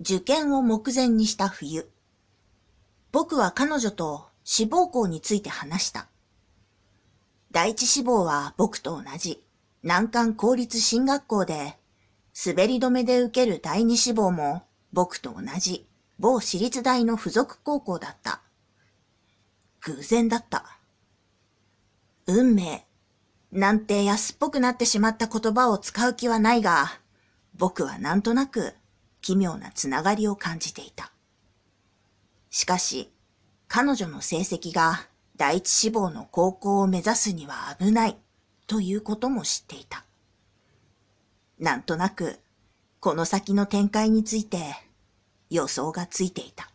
受験を目前にした冬。僕は彼女と志望校について話した。第一志望は僕と同じ難関公立進学校で、滑り止めで受ける第二志望も僕と同じ某私立大の付属高校だった。偶然だった。運命、なんて安っぽくなってしまった言葉を使う気はないが、僕はなんとなく奇妙なつながりを感じていた。しかし、彼女の成績が第一志望の高校を目指すには危ないということも知っていた。なんとなく、この先の展開について予想がついていた。